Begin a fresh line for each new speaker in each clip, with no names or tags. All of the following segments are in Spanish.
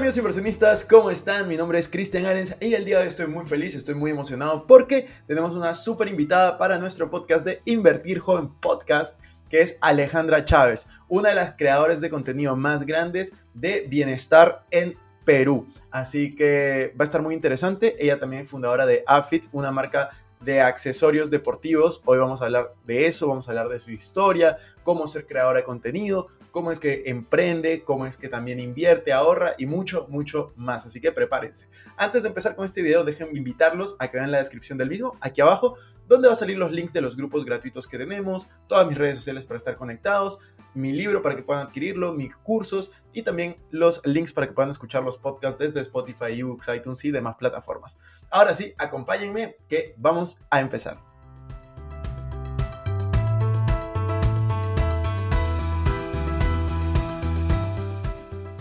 amigos inversionistas, ¿cómo están? Mi nombre es Cristian Arens y el día de hoy estoy muy feliz, estoy muy emocionado porque tenemos una súper invitada para nuestro podcast de Invertir Joven Podcast, que es Alejandra Chávez, una de las creadoras de contenido más grandes de bienestar en Perú. Así que va a estar muy interesante. Ella también es fundadora de AFIT, una marca de accesorios deportivos. Hoy vamos a hablar de eso, vamos a hablar de su historia, cómo ser creadora de contenido, cómo es que emprende, cómo es que también invierte, ahorra y mucho, mucho más. Así que prepárense. Antes de empezar con este video, déjenme invitarlos a que vean la descripción del mismo, aquí abajo, donde va a salir los links de los grupos gratuitos que tenemos, todas mis redes sociales para estar conectados, mi libro para que puedan adquirirlo, mis cursos y también los links para que puedan escuchar los podcasts desde Spotify, ebooks, iTunes y demás plataformas. Ahora sí, acompáñenme que vamos a empezar.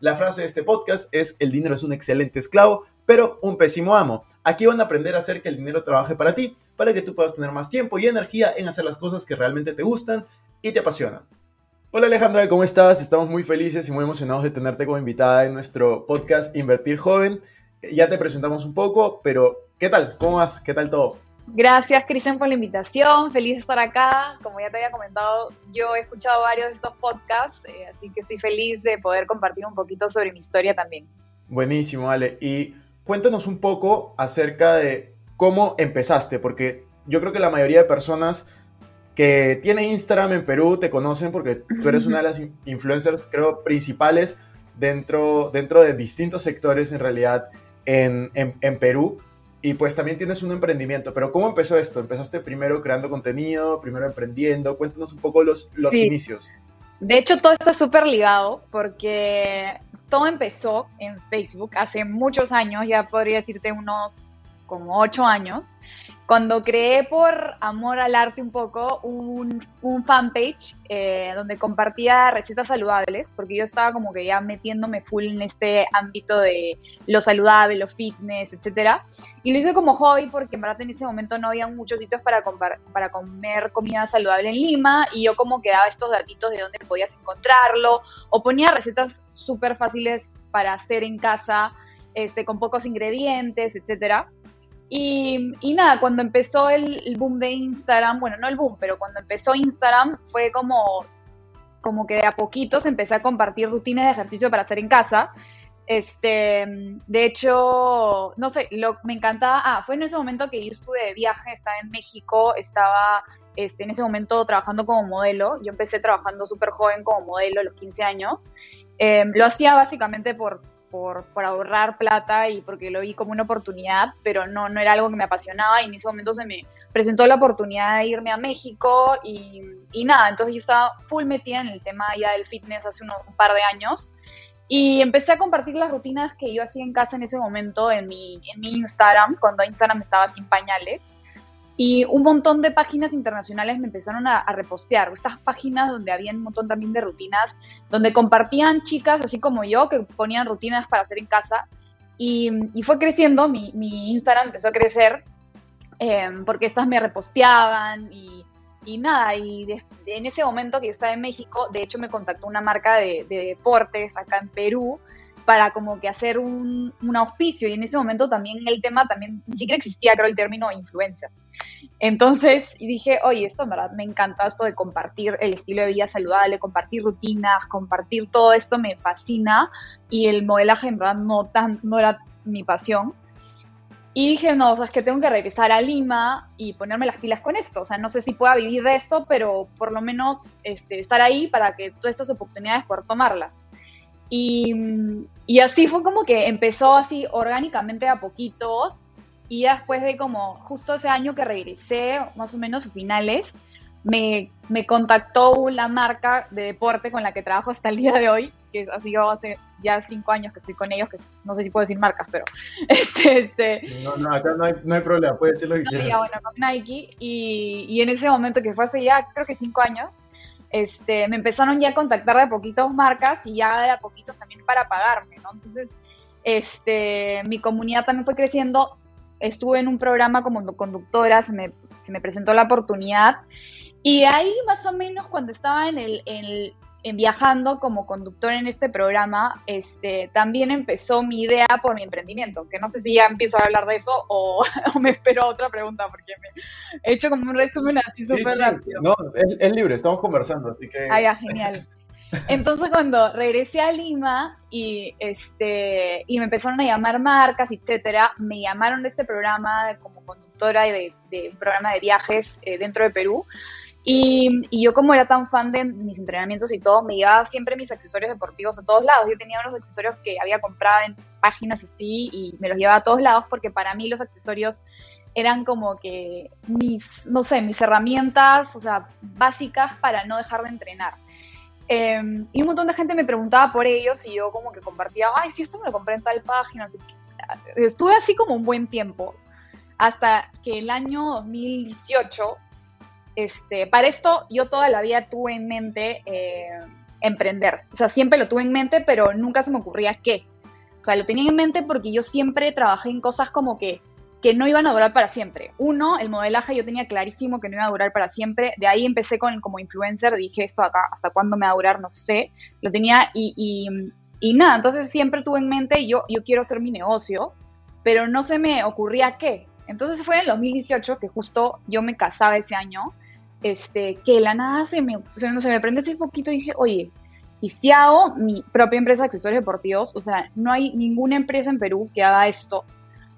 La frase de este podcast es, el dinero es un excelente esclavo, pero un pésimo amo. Aquí van a aprender a hacer que el dinero trabaje para ti, para que tú puedas tener más tiempo y energía en hacer las cosas que realmente te gustan y te apasionan. Hola Alejandra, ¿cómo estás? Estamos muy felices y muy emocionados de tenerte como invitada en nuestro podcast Invertir Joven. Ya te presentamos un poco, pero ¿qué tal? ¿Cómo vas? ¿Qué tal todo?
Gracias, Cristian, por la invitación. Feliz de estar acá. Como ya te había comentado, yo he escuchado varios de estos podcasts, eh, así que estoy feliz de poder compartir un poquito sobre mi historia también.
Buenísimo, Ale. Y cuéntanos un poco acerca de cómo empezaste, porque yo creo que la mayoría de personas que tienen Instagram en Perú te conocen porque tú eres una de las influencers, creo, principales dentro, dentro de distintos sectores en realidad en, en, en Perú y pues también tienes un emprendimiento. Pero ¿cómo empezó esto? ¿Empezaste primero creando contenido, primero emprendiendo? Cuéntanos un poco los, los inicios.
De hecho, todo está súper ligado porque todo empezó en Facebook hace muchos años, ya podría decirte unos como ocho años cuando creé por amor al arte un poco un, fanpage eh, donde compartía recetas saludables, porque yo estaba como que ya metiéndome full en este ámbito de lo saludable, lo fitness, etcétera. Y lo hice como hobby porque en verdad en ese momento no había muchos sitios para, para comer comida saludable en Lima y yo como que daba estos datitos de dónde podías encontrarlo o ponía recetas súper fáciles para hacer en casa, este, con pocos ingredientes, etcétera. Y, nada, cuando empezó el, boom de Instagram, bueno, no el boom, pero cuando empezó Instagram fue como, como que de a poquitos empecé a compartir rutinas de ejercicio para hacer en casa. Este, de hecho, no sé, lo, me encantaba. Ah, fue en ese momento que yo estuve de viaje, estaba en México, estaba este, en ese momento trabajando como modelo. Yo empecé trabajando súper joven como modelo a los 15 años. Em, lo hacía básicamente por, por, ahorrar plata y porque lo vi como una oportunidad, pero no, no era algo que me apasionaba y en ese momento se me presentó la oportunidad de irme a México y, nada, entonces yo estaba full metida en el tema ya del fitness hace un par de años y empecé a compartir las rutinas que yo hacía en casa en ese momento en mi, en mi Instagram, cuando Instagram estaba sin pañales. Y un montón de páginas internacionales me empezaron a, repostear. Estas páginas donde había un montón también de rutinas, donde compartían chicas así como yo que ponían rutinas para hacer en casa. Y, fue creciendo, mi, Instagram empezó a crecer em, porque estas me reposteaban y, nada. Y en ese momento que yo estaba en México, de hecho me contactó una marca de, de deportes acá en Perú para como que hacer un, un, auspicio y en ese momento también el tema también ni siquiera existía creo el término influencer. Entonces dije, oye, esto en verdad me encanta esto de compartir el estilo de vida saludable, compartir rutinas, compartir todo esto me fascina y el modelaje en verdad no, tan, no era mi pasión. Y dije, no, es que tengo que regresar a Lima y ponerme las pilas con esto. O sea, no sé si pueda vivir de esto, pero por lo menos este, estar ahí para que todas estas oportunidades poder tomarlas. Y, y así fue como que empezó así orgánicamente a poquitos. Y después de como justo ese año que regresé, más o menos a finales, me, me, contactó la marca de deporte con la que trabajo hasta el día de hoy, que ha sido hace ya cinco años que estoy con ellos, que no sé si puedo decir marcas, pero este, este...
No, no, acá no hay, no hay problema, puedes decir lo que no, quieras.
Ya, bueno, con Nike, y, y, en ese momento que fue hace ya creo que cinco años, este, me empezaron ya a contactar de poquitos marcas y ya de a poquitos también para pagarme, ¿no? Entonces, este, mi comunidad también fue creciendo, estuve en un programa como conductora, se me, se me presentó la oportunidad y ahí más o menos cuando estaba en el, en viajando como conductor en este programa, este, también empezó mi idea por mi emprendimiento, que no sé si ya empiezo a hablar de eso o, o me espero otra pregunta, porque me he hecho como un resumen así súper sí, rápido.
No, es, es, libre, estamos conversando, así que...
Ah, ya, genial. Entonces cuando regresé a Lima y, este, y me empezaron a llamar marcas, etcétera, me llamaron de este programa como conductora de, de un programa de viajes eh, dentro de Perú, y, yo como era tan fan de mis entrenamientos y todo, me llevaba siempre mis accesorios deportivos a todos lados. Yo tenía unos accesorios que había comprado en páginas así y me los llevaba a todos lados porque para mí los accesorios eran como que mis, no sé, mis herramientas, o sea, básicas para no dejar de entrenar. Eh, y un montón de gente me preguntaba por ellos y yo como que compartía, ay, sí, esto me lo compré en tal página. Así estuve así como un buen tiempo hasta que el año 2018 este, para esto yo toda la vida tuve en mente eh, emprender. O sea, siempre lo tuve en mente, pero nunca se me ocurría qué. O sea, lo tenía en mente porque yo siempre trabajé en cosas como que, que no iban a durar para siempre. Uno, el modelaje yo tenía clarísimo que no iba a durar para siempre. De ahí empecé con como influencer, dije esto acá, hasta cuándo me va a durar, no sé. Lo tenía y, y, y nada, entonces siempre tuve en mente yo, yo quiero hacer mi negocio, pero no se me ocurría qué. Entonces fue en el 2018 que justo yo me casaba ese año este, que la nada se me, se, se me prende ese poquito y dije, oye, y si hago mi propia empresa de accesorios deportivos, o sea, no hay ninguna empresa en Perú que haga esto,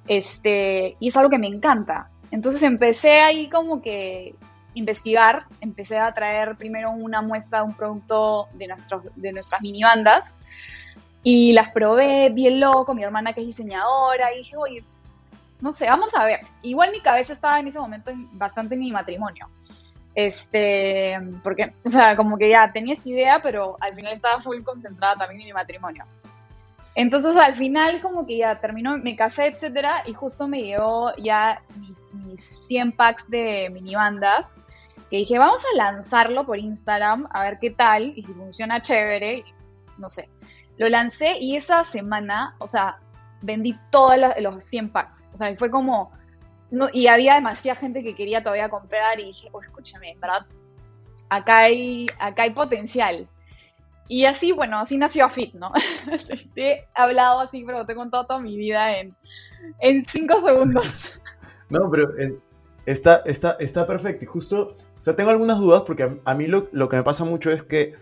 este, y es algo que me encanta. Entonces empecé ahí como que investigar, empecé a traer primero una muestra de un producto de, nuestros, de nuestras mini bandas y las probé bien loco, mi hermana que es diseñadora, y dije, oye, no sé, vamos a ver. Igual mi cabeza estaba en ese momento bastante en mi matrimonio. Este, porque, o sea, como que ya tenía esta idea, pero al final estaba full concentrada también en mi matrimonio. Entonces al final como que ya terminó, me casé, etcétera, y justo me llegó ya mis, mis 100 packs de mini bandas, que dije, vamos a lanzarlo por Instagram, a ver qué tal, y si funciona chévere, no sé. Lo lancé y esa semana, o sea, vendí todos los 100 packs. O sea, fue como, no, y había demasiada gente que quería todavía comprar y dije, oh, escúchame, ¿verdad? Acá hay, acá hay potencial. Y así, bueno, así nació Fit, ¿no? He hablado así, pero te he contado toda mi vida en, en cinco segundos.
No, pero es, está, está, está perfecto. Y justo, o sea, tengo algunas dudas porque a, a mí lo, lo, que me pasa mucho es que,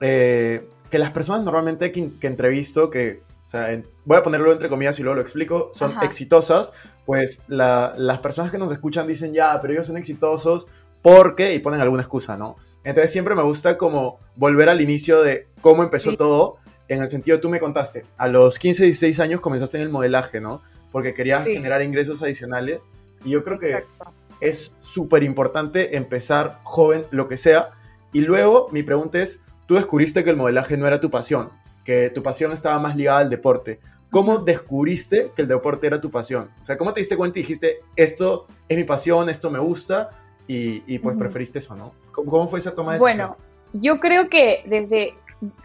eh, que las personas normalmente que, que entrevisto, que o sea, en, voy a ponerlo entre comillas y luego lo explico, son Ajá. exitosas, pues la, las personas que nos escuchan dicen, ya, pero ellos son exitosos porque, y ponen alguna excusa, ¿no? Entonces siempre me gusta como volver al inicio de cómo empezó sí. todo, en el sentido, tú me contaste, a los 15, 16 años comenzaste en el modelaje, ¿no? Porque querías sí. generar ingresos adicionales, y yo creo que Exacto. es súper importante empezar joven, lo que sea, y luego mi pregunta es, tú descubriste que el modelaje no era tu pasión, que tu pasión estaba más ligada al deporte. ¿Cómo descubriste que el deporte era tu pasión? O sea, ¿cómo te diste cuenta y dijiste, esto es mi pasión, esto me gusta, y, y pues uh -huh. preferiste eso, ¿no? ¿Cómo, ¿Cómo, fue esa toma de
decisión? Bueno, yo creo que desde,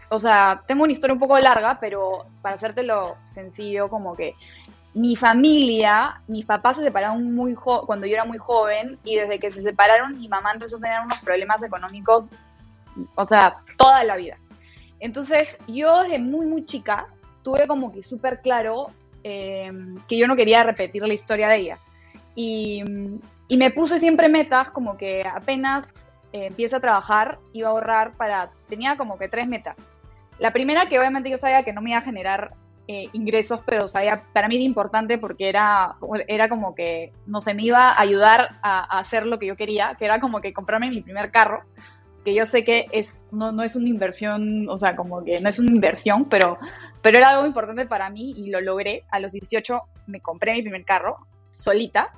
o sea, tengo una historia un poco larga, pero para hacértelo sencillo, como que mi familia, mis papás se separaron muy cuando yo era muy joven, y desde que se separaron, mi mamá empezó a tener unos problemas económicos, o sea, toda la vida. Entonces, yo desde muy, muy chica, tuve como que súper claro em, que yo no quería repetir la historia de ella. Y, me puse siempre metas como que apenas eh, empieza a trabajar, iba a ahorrar para, tenía como que tres metas. La primera que obviamente yo sabía que no me iba a generar eh, ingresos, pero sabía, para mí era importante porque era, era como que, no sé, me iba a ayudar a, hacer lo que yo quería, que era como que comprarme mi primer carro, que yo sé que es, no, no es una inversión, o sea, como que no es una inversión, pero, pero era algo importante para mí y lo logré. A los 18 me compré mi primer carro, solita.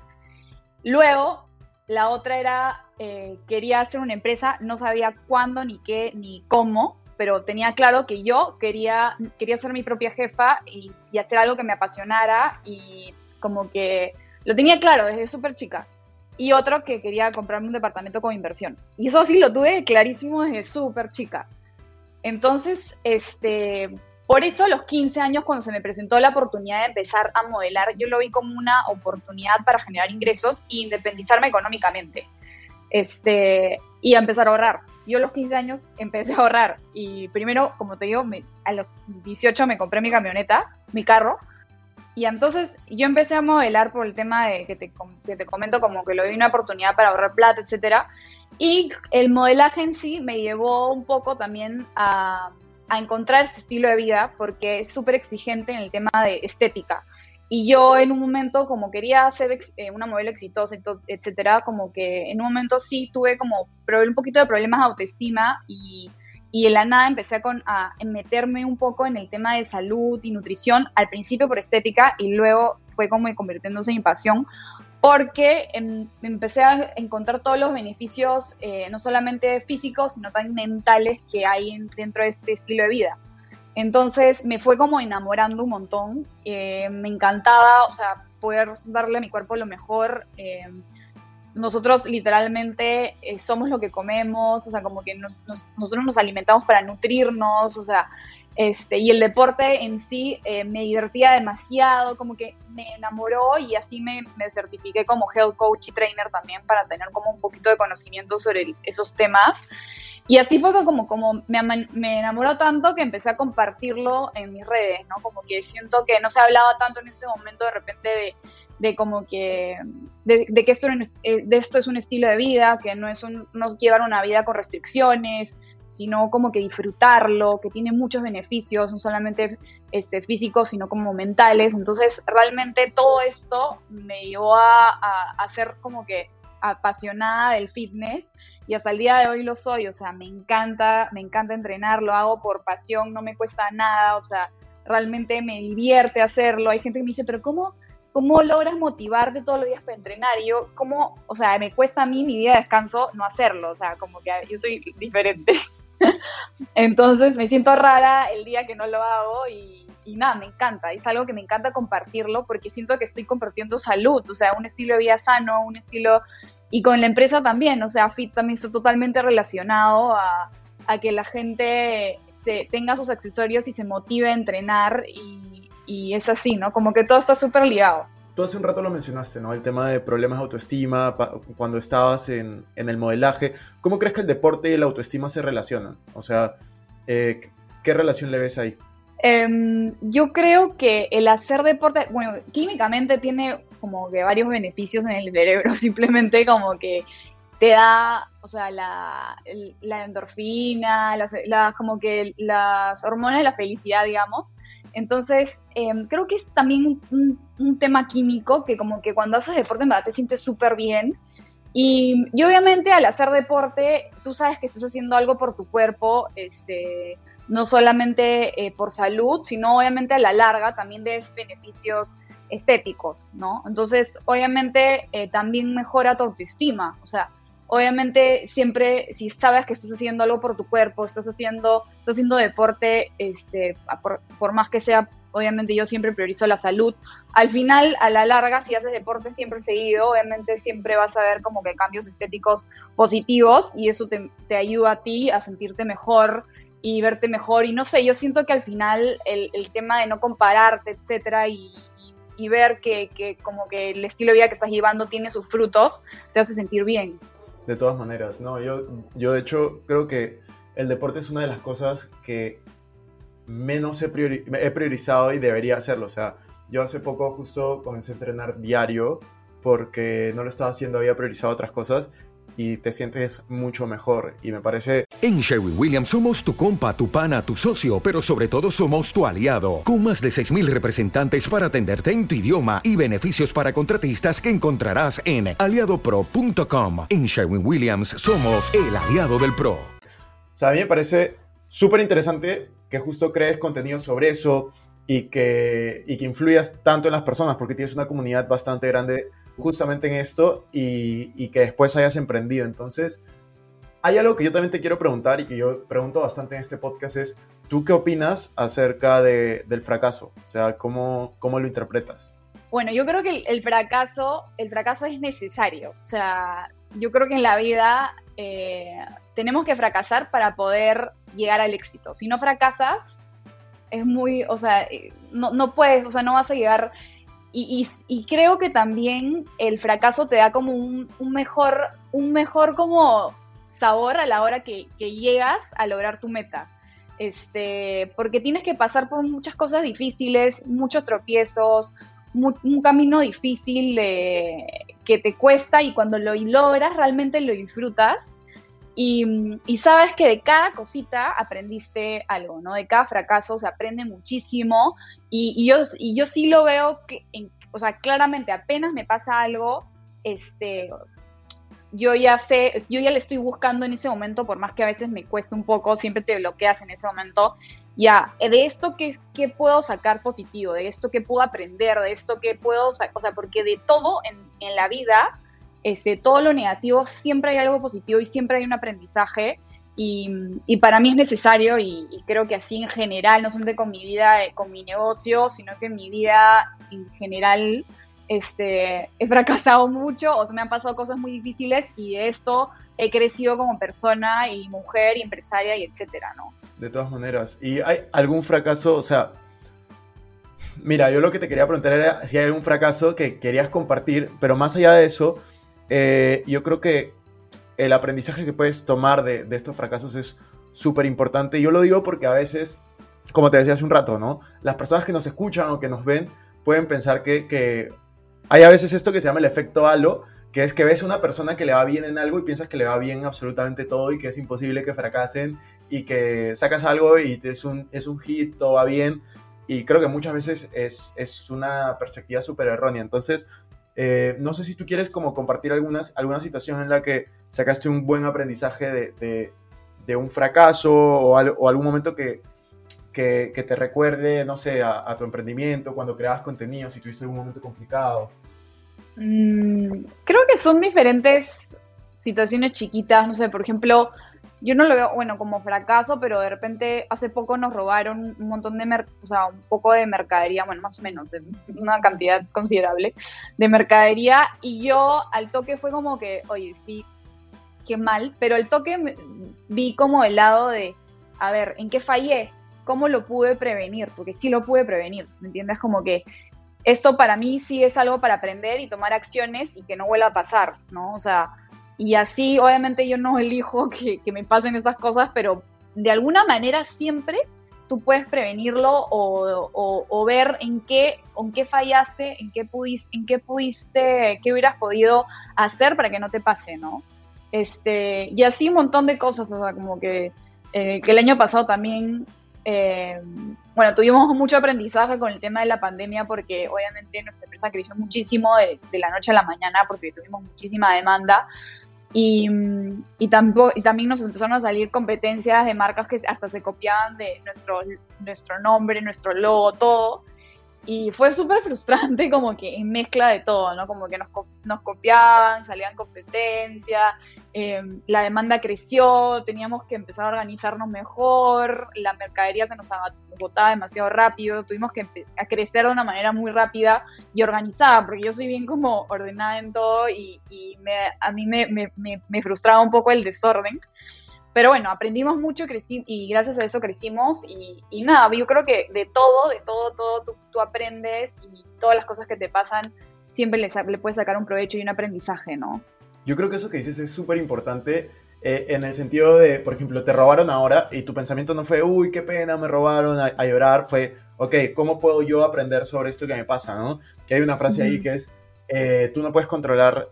Luego, la otra era eh, quería hacer una empresa, no sabía cuándo, ni qué, ni cómo, pero tenía claro que yo quería, quería ser mi propia jefa y, hacer algo que me apasionara y como que lo tenía claro desde súper chica. Y otro que quería comprarme un departamento con inversión. Y eso sí lo tuve clarísimo desde súper chica. Entonces, este, por eso a los 15 años, cuando se me presentó la oportunidad de empezar a modelar, yo lo vi como una oportunidad para generar ingresos e independizarme económicamente este, y empezar a ahorrar. Yo a los 15 años empecé a ahorrar y primero, como te digo, a los 18 me compré mi camioneta, mi carro, y entonces yo empecé a modelar por el tema de que te, que te comento como que lo vi una oportunidad para ahorrar plata, etcétera. Y el modelaje en sí me llevó un poco también a, a encontrar ese estilo de vida porque es súper exigente en el tema de estética. Y yo en un momento, como quería ser eh, una modelo exitosa, etcétera, como que en un momento sí tuve como un poquito de problemas de autoestima y, y de la nada empecé a, con, a meterme un poco en el tema de salud y nutrición, al principio por estética y luego fue como convirtiéndose en mi pasión, porque em, empecé a encontrar todos los beneficios, eh, no solamente físicos, sino también mentales que hay dentro de este estilo de vida. Entonces me fue como enamorando un montón. Eh, me encantaba, o sea, poder darle a mi cuerpo lo mejor. Eh, nosotros literalmente eh, somos lo que comemos, o sea, como que nosotros nos alimentamos para nutrirnos, o sea, este, y el deporte en sí me divertía demasiado, como que me enamoró y así me, me, certifiqué como health coach y trainer también para tener como un poquito de conocimiento sobre esos temas. Y así fue como, como me, me, enamoró tanto que empecé a compartirlo en mis redes, ¿no? Como que siento que no se hablaba tanto en ese momento de repente de, de como que, de, que esto, eh, de esto es un estilo de vida, que no es, un, no llevar una vida con restricciones, sino como que disfrutarlo, que tiene muchos beneficios, no solamente este, físicos, sino como mentales. Entonces, realmente todo esto me llevó a, a, a ser como que apasionada del fitness y hasta el día de hoy lo soy, o sea, me encanta, me encanta entrenar, lo hago por pasión, no me cuesta nada, o sea, realmente me divierte hacerlo. Hay gente que me dice, pero ¿cómo, cómo logras motivarte todos los días para entrenar? Y yo, ¿cómo? O sea, me cuesta a mí mi día de descanso no hacerlo, o sea, como que yo soy diferente. Entonces me siento rara el día que no lo hago y, nada, me encanta. Es algo que me encanta compartirlo porque siento que estoy compartiendo salud, o sea, un estilo de vida sano, un estilo y con la empresa también, o sea, Fit también está totalmente relacionado a, que la gente se, tenga sus accesorios y se motive a entrenar y, y es así, ¿no? Como que todo está súper ligado.
Tú hace un rato lo mencionaste, ¿no? El tema de problemas de autoestima cuando estabas en, en, el modelaje. ¿Cómo crees que el deporte y la autoestima se relacionan? O sea, eh, ¿qué relación le ves ahí?
Em, yo creo que el hacer deporte, bueno, químicamente tiene como que varios beneficios en el cerebro, simplemente como que te da, o sea, la, la endorfina, las, como que las hormonas de la felicidad, digamos. Entonces, em, creo que es también un, tema químico que como que cuando haces deporte en verdad te sientes súper bien. Y, y, obviamente al hacer deporte, tú sabes que estás haciendo algo por tu cuerpo, este, no solamente eh, por salud, sino obviamente a la larga también des beneficios estéticos, ¿no? Entonces, obviamente eh, también mejora tu autoestima, o sea, obviamente siempre si sabes que estás haciendo algo por tu cuerpo, estás haciendo, estás haciendo deporte, este, por, más que sea, obviamente yo siempre priorizo la salud. Al final, a la larga, si haces deporte siempre seguido, obviamente siempre vas a ver como que cambios estéticos positivos y eso te, te ayuda a ti a sentirte mejor, y verte mejor. Y no sé, yo siento que al final el, tema de no compararte, etcétera, y, ver que, como que el estilo de vida que estás llevando tiene sus frutos, te hace sentir bien.
De todas maneras, no, yo, yo de hecho creo que el deporte es una de las cosas que menos he, he priorizado y debería hacerlo. O sea, yo hace poco justo comencé a entrenar diario porque no lo estaba haciendo, había priorizado otras cosas y te sientes mucho mejor. Y me parece...
En Sherwin Williams somos tu compa, tu pana, tu socio, pero sobre todo somos tu aliado, con más de 6.000 representantes para atenderte en tu idioma y beneficios para contratistas que encontrarás en aliadopro.com. En Sherwin Williams somos el aliado del PRO.
O sea, a mí me parece súper interesante que justo crees contenido sobre eso y que, y que influyas tanto en las personas, porque tienes una comunidad bastante grande justamente en esto y, que después hayas emprendido. Entonces, hay algo que yo también te quiero preguntar y que yo pregunto bastante en este podcast es, ¿tú qué opinas acerca del fracaso? O sea, ¿cómo, ¿cómo lo interpretas?
Bueno, yo creo que el, fracaso, el fracaso es necesario. O sea, yo creo que en la vida eh, tenemos que fracasar para poder llegar al éxito. Si no fracasas, es muy, o sea, eh, no, no puedes, o sea, no vas a llegar y, creo que también el fracaso te da como un, mejor, un mejor como sabor a la hora que, llegas a lograr tu meta. Este, porque tienes que pasar por muchas cosas difíciles, muchos tropiezos, un camino difícil que te cuesta y cuando lo logras realmente lo disfrutas y, y, sabes que de cada cosita aprendiste algo, ¿no? De cada fracaso se aprende muchísimo y, yo, y yo sí lo veo que, o sea, claramente apenas me pasa algo, este, yo ya sé, yo ya le estoy buscando en ese momento, por más que a veces me cueste un poco, siempre te bloqueas en ese momento, ya, de esto que, puedo sacar positivo, de esto que puedo aprender, de esto que puedo, o sea, porque de todo en, en la vida este, todo lo negativo, siempre hay algo positivo y siempre hay un aprendizaje. Y, para mí es necesario y, creo que así en general, no solamente con mi vida, eh, con mi negocio, sino que en mi vida en general este, he fracasado mucho, o sea, me han pasado cosas muy difíciles y de esto he crecido como persona y mujer y empresaria y etcétera, ¿no?
De todas maneras, ¿y hay algún fracaso, o sea, mira, yo lo que te quería preguntar era si hay algún fracaso que querías compartir, pero más allá de eso, eh, yo creo que el aprendizaje que puedes tomar de, estos fracasos es súper importante. Yo lo digo porque a veces, como te decía hace un rato, ¿no? Las personas que nos escuchan o que nos ven pueden pensar que, hay a veces esto que se llama el efecto halo, que es que ves una persona que le va bien en algo y piensas que le va bien absolutamente todo y que es imposible que fracasen y que sacas algo y es un, es un hit, todo va bien. Y creo que muchas veces es, es una perspectiva súper errónea. Entonces, eh, no sé si tú quieres como compartir algunas, alguna situación en la que sacaste un buen aprendizaje de, de, un fracaso o, algún momento que, que, te recuerde, no sé, a, tu emprendimiento, cuando creabas contenido, si tuviste algún momento complicado.
Mm, creo que son diferentes situaciones chiquitas, no sé, por ejemplo, yo no lo veo, bueno, como fracaso, pero de repente hace poco nos robaron un montón de, o sea, un poco de mercadería, bueno, más o menos, una cantidad considerable de mercadería y yo al toque fue como que, oye, sí, qué mal, pero al toque vi como el lado de, a ver, ¿en qué fallé? ¿Cómo lo pude prevenir? Porque sí lo pude prevenir, ¿me entiendes? Como que esto para mí sí es algo para aprender y tomar acciones y que no vuelva a pasar, ¿no? O sea, y así, obviamente, yo no elijo que, me pasen estas cosas, pero de alguna manera siempre tú puedes prevenirlo o, ver en qué, en qué fallaste, en qué, pudiste, en qué pudiste, qué hubieras podido hacer para que no te pase, ¿no? Este, y así un montón de cosas, o sea, como que, eh, que el año pasado también, eh, bueno, tuvimos mucho aprendizaje con el tema de la pandemia porque obviamente nuestra empresa creció muchísimo de, de la noche a la mañana porque tuvimos muchísima demanda, y, y, tampoco, y también nos empezaron a salir competencias de marcas que hasta se copiaban de nuestro, nuestro nombre, nuestro logo, todo. Y fue súper frustrante como que en mezcla de todo, ¿no? Como que nos, nos copiaban, salían competencias, em, la demanda creció, teníamos que empezar a organizarnos mejor, la mercadería se nos agotaba demasiado rápido, tuvimos que crecer de una manera muy rápida y organizada, porque yo soy bien como ordenada en todo y, a mí me, frustraba un poco el desorden. Pero bueno, aprendimos mucho y gracias a eso crecimos y, nada, yo creo que de todo, de todo, todo tú, aprendes y todas las cosas que te pasan siempre le puedes sacar un provecho y un aprendizaje, ¿no?
Yo creo que eso que dices es súper importante eh, en el sentido de, por ejemplo, te robaron ahora y tu pensamiento no fue, uy, qué pena, me robaron a, llorar, fue, ok, ¿cómo puedo yo aprender sobre esto que me pasa? ¿no? Que hay una frase ahí que es, eh, tú no puedes controlar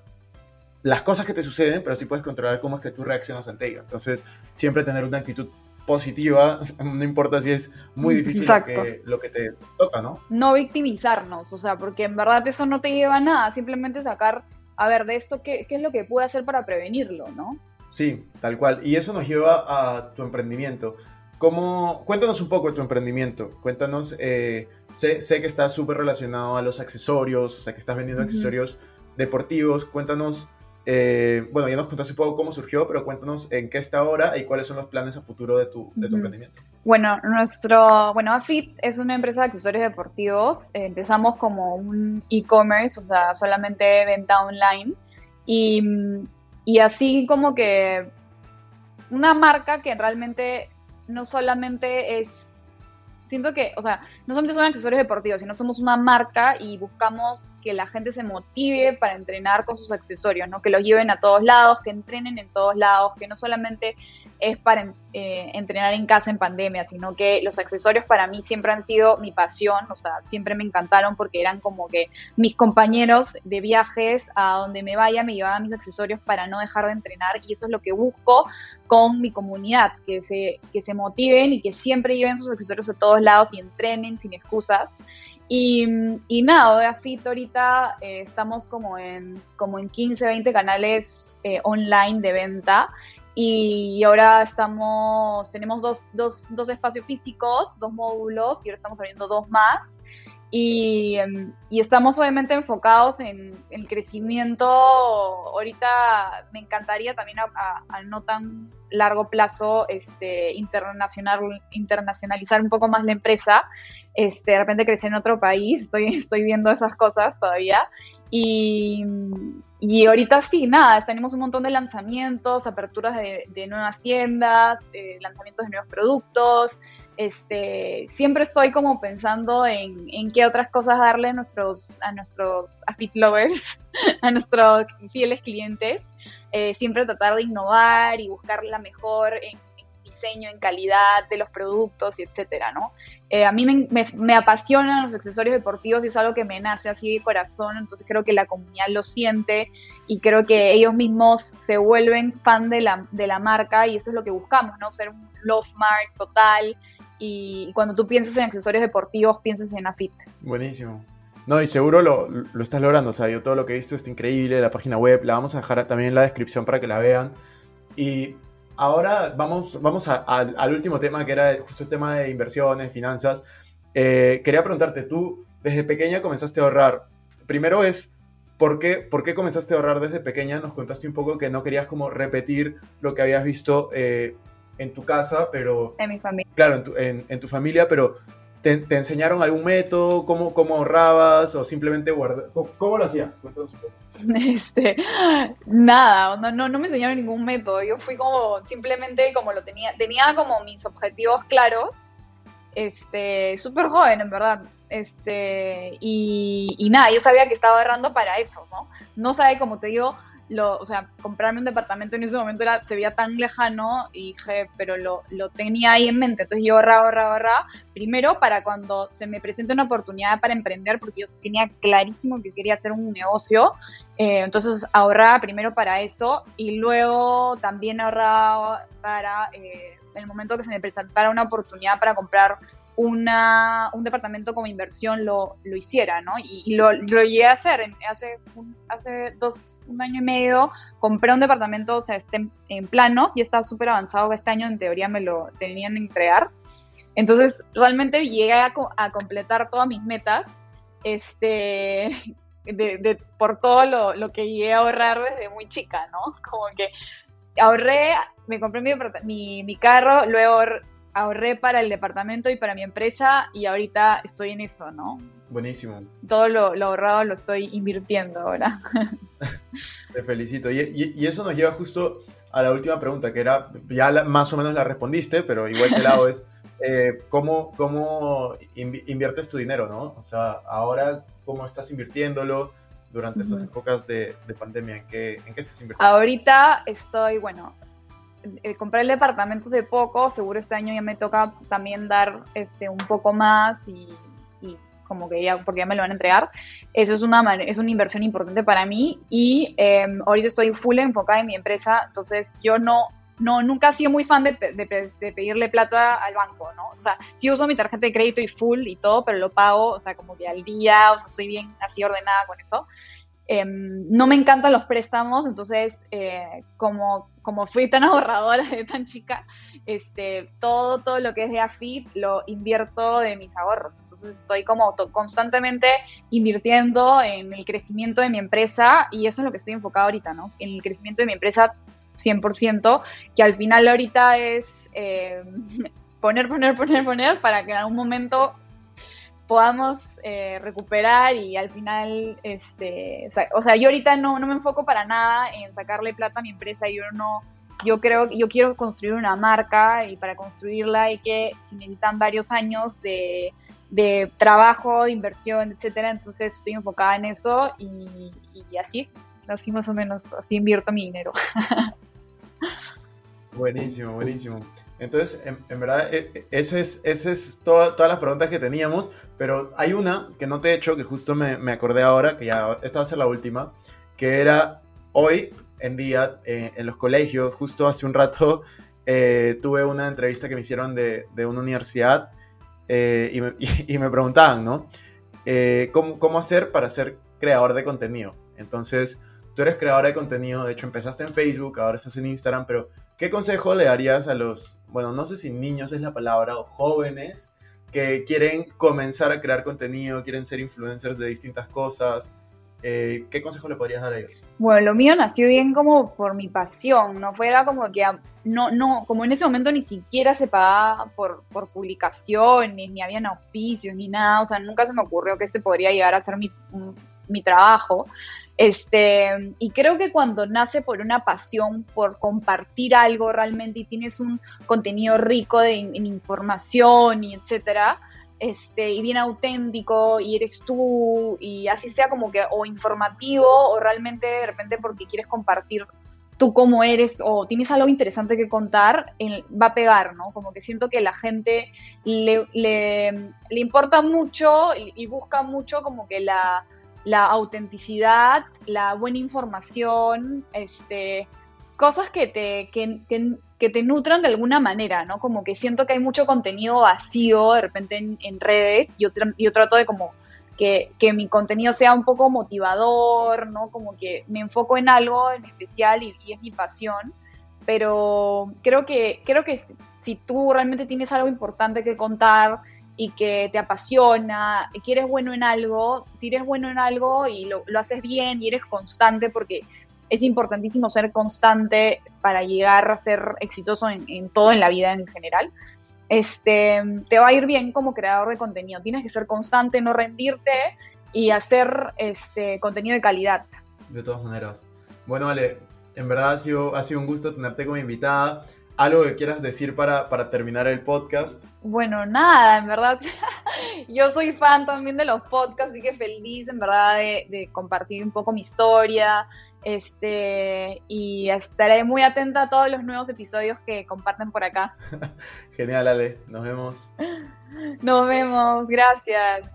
las cosas que te suceden, pero sí puedes controlar cómo es que tú reaccionas ante ello. Entonces, siempre tener una actitud positiva, no importa si es muy difícil lo que, lo que, te toca, ¿no?
No victimizarnos, o sea, porque en verdad eso no te lleva a nada, simplemente sacar, a ver, de esto, ¿qué, qué es lo que puedo hacer para prevenirlo, ¿no?
Sí, tal cual. Y eso nos lleva a tu emprendimiento. ¿Cómo, cuéntanos un poco de tu emprendimiento. Cuéntanos, eh, sé, sé, que estás súper relacionado a los accesorios, o sea, que estás vendiendo accesorios deportivos. Cuéntanos eh, bueno, ya nos contaste un poco cómo surgió, pero cuéntanos en qué está ahora y cuáles son los planes a futuro de tu, de tu emprendimiento.
Bueno, nuestro, bueno, Afit es una empresa de accesorios deportivos. empezamos como un e-commerce, o sea, solamente venta online. Y, y así como que una marca que realmente no solamente es siento que, o sea, no solamente son accesorios deportivos, sino somos una marca y buscamos que la gente se motive para entrenar con sus accesorios, ¿no? Que los lleven a todos lados, que entrenen en todos lados, que no solamente es para eh, entrenar en casa en pandemia, sino que los accesorios para mí siempre han sido mi pasión, o sea, siempre me encantaron porque eran como que mis compañeros de viajes a donde me vaya me llevaban mis accesorios para no dejar de entrenar y eso es lo que busco con mi comunidad, que se, que se motiven y que siempre lleven sus accesorios a todos lados y entrenen sin excusas. Y, y nada, Fit ahorita eh, estamos como en, como en 15, 20 canales eh, online de venta y ahora estamos, tenemos dos, dos, dos espacios físicos, dos módulos y ahora estamos abriendo dos más. Y, em, y, estamos obviamente enfocados en, el crecimiento. Ahorita me encantaría también a, no tan largo plazo este, internacional, internacionalizar un poco más la empresa. Este, de repente crecer en otro país. Estoy, estoy viendo esas cosas todavía. Y, y ahorita sí, nada, tenemos un montón de lanzamientos, aperturas de, nuevas tiendas, eh, lanzamientos de nuevos productos. Este, siempre estoy como pensando en, en, qué otras cosas darle a nuestros, a nuestros Afit lovers, a nuestros fieles clientes. Eh, siempre tratar de innovar y buscar la mejor en, diseño, en calidad de los productos y etcétera, ¿no? Eh, a mí me, me, apasionan los accesorios deportivos y es algo que me nace así de corazón, entonces creo que la comunidad lo siente y creo que ellos mismos se vuelven fan de la, de la marca y eso es lo que buscamos, ¿no? Ser un love mark total y, cuando tú piensas en accesorios deportivos, piensas en AFIT.
Buenísimo. No, y seguro lo, lo, estás logrando. O sea, yo todo lo que he visto está increíble. La página web la vamos a dejar también en la descripción para que la vean. Y ahora vamos, vamos al último tema, que era justo el tema de inversiones, finanzas. Eh, quería preguntarte, tú desde pequeña comenzaste a ahorrar. Primero es, ¿por qué, ¿por qué comenzaste a ahorrar desde pequeña? Nos contaste un poco que no querías como repetir lo que habías visto eh, en tu casa, pero...
En mi familia.
Claro, en tu, familia, pero ¿te, enseñaron algún método? ¿Cómo, cómo ahorrabas? ¿O simplemente guardabas? ¿Cómo, lo hacías?
Este, nada, no, no, no, me enseñaron ningún método. Yo fui como, simplemente como lo tenía, tenía como mis objetivos claros, este, súper joven en verdad. Este, y, nada, yo sabía que estaba ahorrando para eso, ¿no? No sabía, como te digo, lo, o sea, comprarme un departamento en ese momento era, se veía tan lejano y dije, pero lo, lo tenía ahí en mente. Entonces yo ahorraba, ahorraba, ahorraba. Primero para cuando se me presente una oportunidad para emprender, porque yo tenía clarísimo que quería hacer un negocio. Eh, entonces ahorraba primero para eso y luego también ahorraba para eh, el momento que se me presentara una oportunidad para comprar una, un departamento como inversión lo, lo hiciera, ¿no? Y, lo, lo, llegué a hacer. Hace, un, hace dos, un año y medio compré un departamento, o sea, este, en planos y está súper avanzado. Este año en teoría me lo tenían que entregar. Entonces, realmente llegué a, a completar todas mis metas este, de, de, por todo lo, lo, que llegué a ahorrar desde muy chica, ¿no? Como que ahorré, me compré mi, mi, mi carro, luego ahorré para el departamento y para mi empresa y ahorita estoy en eso, ¿no?
Buenísimo.
Todo lo, ahorrado lo estoy invirtiendo ahora.
Te felicito. Y, eso nos lleva justo a la última pregunta, que era, ya más o menos la respondiste, pero igual que la es, eh, ¿cómo, ¿cómo inviertes tu dinero, no? O sea, ahora, ¿cómo estás invirtiéndolo? durante estas épocas de, pandemia? ¿En qué, ¿En qué estás invirtiendo?
Ahorita estoy, bueno, eh, compré el departamento hace poco, seguro este año ya me toca también dar este, un poco más y, como que ya, porque ya me lo van a entregar. Eso es una, es una inversión importante para mí y em, ahorita estoy full enfocada en mi empresa, entonces yo no, no, nunca he sido muy fan de, de, pedirle plata al banco, ¿no? O sea, sí uso mi tarjeta de crédito y full y todo, pero lo pago, o sea, como que al día, o sea, soy bien así ordenada con eso. Em, no me encantan los préstamos, entonces eh, como, como fui tan ahorradora de tan chica, este, todo, todo lo que es de AFIT lo invierto de mis ahorros. Entonces estoy como constantemente invirtiendo en el crecimiento de mi empresa y eso es lo que estoy enfocada ahorita, ¿no? En el crecimiento de mi empresa 100%, que al final ahorita es eh, poner, poner, poner, poner para que en algún momento podamos eh, recuperar y al final, este, o sea, yo ahorita no, no me enfoco para nada en sacarle plata a mi empresa, yo no, yo creo, yo quiero construir una marca y para construirla hay que, se necesitan varios años de, de trabajo, de inversión, etcétera, entonces estoy enfocada en eso y, y así, así más o menos, así invierto mi dinero.
Buenísimo, buenísimo. Entonces, en, verdad, e, e, esa es, ese es todas las preguntas que teníamos, pero hay una que no te he hecho, que justo me, me acordé ahora, que ya esta va a ser la última, que era hoy en día eh, en los colegios, justo hace un rato eh, tuve una entrevista que me hicieron de, de una universidad eh, y, me, y, preguntaban, ¿no? ¿cómo, ¿Cómo hacer para ser creador de contenido? Entonces, tú eres creador de contenido, de hecho empezaste en Facebook, ahora estás en Instagram, pero ¿Qué consejo le darías a los, bueno, no sé si niños es la palabra, o jóvenes que quieren comenzar a crear contenido, quieren ser influencers de distintas cosas? Eh, ¿Qué consejo le podrías dar a ellos?
Bueno, lo mío nació bien como por mi pasión, no fuera como que, no, no, como en ese momento ni siquiera se pagaba por, por publicación, ni, ni habían auspicios, ni nada, o sea, nunca se me ocurrió que este podría llegar a ser mi, mi trabajo. Este, y creo que cuando nace por una pasión, por compartir algo realmente y tienes un contenido rico de, en información y etcétera, este, y bien auténtico y eres tú y así sea como que o informativo o realmente de repente porque quieres compartir tú cómo eres o tienes algo interesante que contar, va a pegar, ¿no? Como que siento que la gente le, le, importa mucho y busca mucho como que la la autenticidad, la buena información, este, cosas que te, que, que, te nutran de alguna manera, ¿no? Como que siento que hay mucho contenido vacío de repente en, redes, yo, yo trato de como que, mi contenido sea un poco motivador, ¿no? Como que me enfoco en algo en especial y, y es mi pasión, pero creo que, creo que si tú realmente tienes algo importante que contar, y que te apasiona, que eres bueno en algo, si eres bueno en algo y lo, haces bien y eres constante, porque es importantísimo ser constante para llegar a ser exitoso en, todo en la vida en general, este, te va a ir bien como creador de contenido. Tienes que ser constante, no rendirte y hacer este, contenido de calidad.
De todas maneras. Bueno, Ale, en verdad ha sido, ha sido un gusto tenerte como invitada. ¿Algo que quieras decir para, para terminar el podcast?
Bueno, nada, en verdad, yo soy fan también de los podcasts, así que feliz en verdad de, compartir un poco mi historia, este, y estaré muy atenta a todos los nuevos episodios que comparten por acá.
Genial, Ale, nos vemos.
Nos vemos, gracias.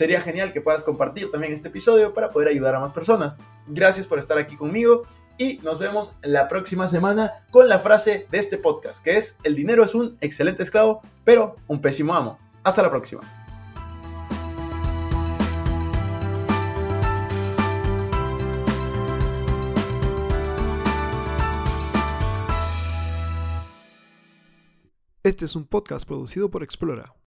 Sería genial que puedas compartir también este episodio para poder ayudar a más personas. Gracias por estar aquí conmigo y nos vemos la próxima semana con la frase de este podcast, que es, el dinero es un excelente esclavo, pero un pésimo amo. Hasta la próxima.
Este es un podcast producido por Explora.